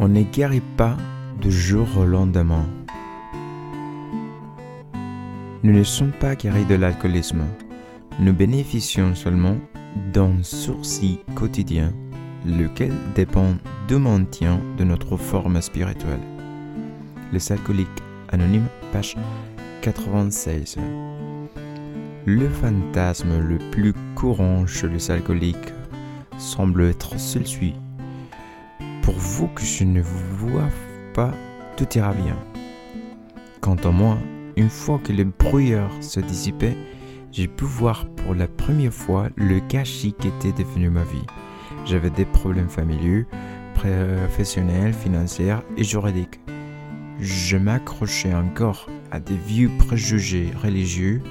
On ne guérit pas de jour au lendemain. Nous ne sommes pas guéris de l'alcoolisme. Nous bénéficions seulement d'un sourcil quotidien, lequel dépend du maintien de notre forme spirituelle. Les alcooliques anonymes, page 96. Le fantasme le plus courant chez les alcooliques semble être celui. Pour vous que je ne vous vois pas, tout ira bien. Quant à moi, une fois que le brouillard se dissipait, j'ai pu voir pour la première fois le gâchis qu'était devenu ma vie. J'avais des problèmes familiaux, professionnels, financiers et juridiques. Je m'accrochais encore à des vieux préjugés religieux.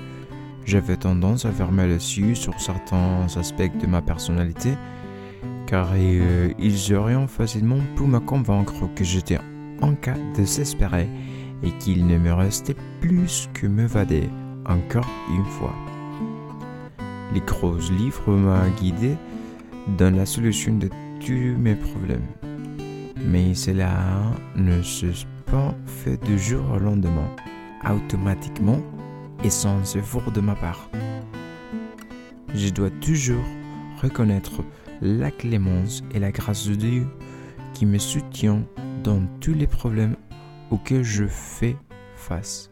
J'avais tendance à fermer les yeux sur certains aspects de ma personnalité, car euh, ils auraient facilement pu me convaincre que j'étais en cas désespéré et qu'il ne me restait plus que m'évader encore une fois. Les gros livres m'ont guidé dans la solution de tous mes problèmes. Mais cela ne se pas fait de jour au lendemain, automatiquement et sans effort de ma part. Je dois toujours reconnaître la clémence et la grâce de Dieu qui me soutient dans tous les problèmes auxquels je fais face.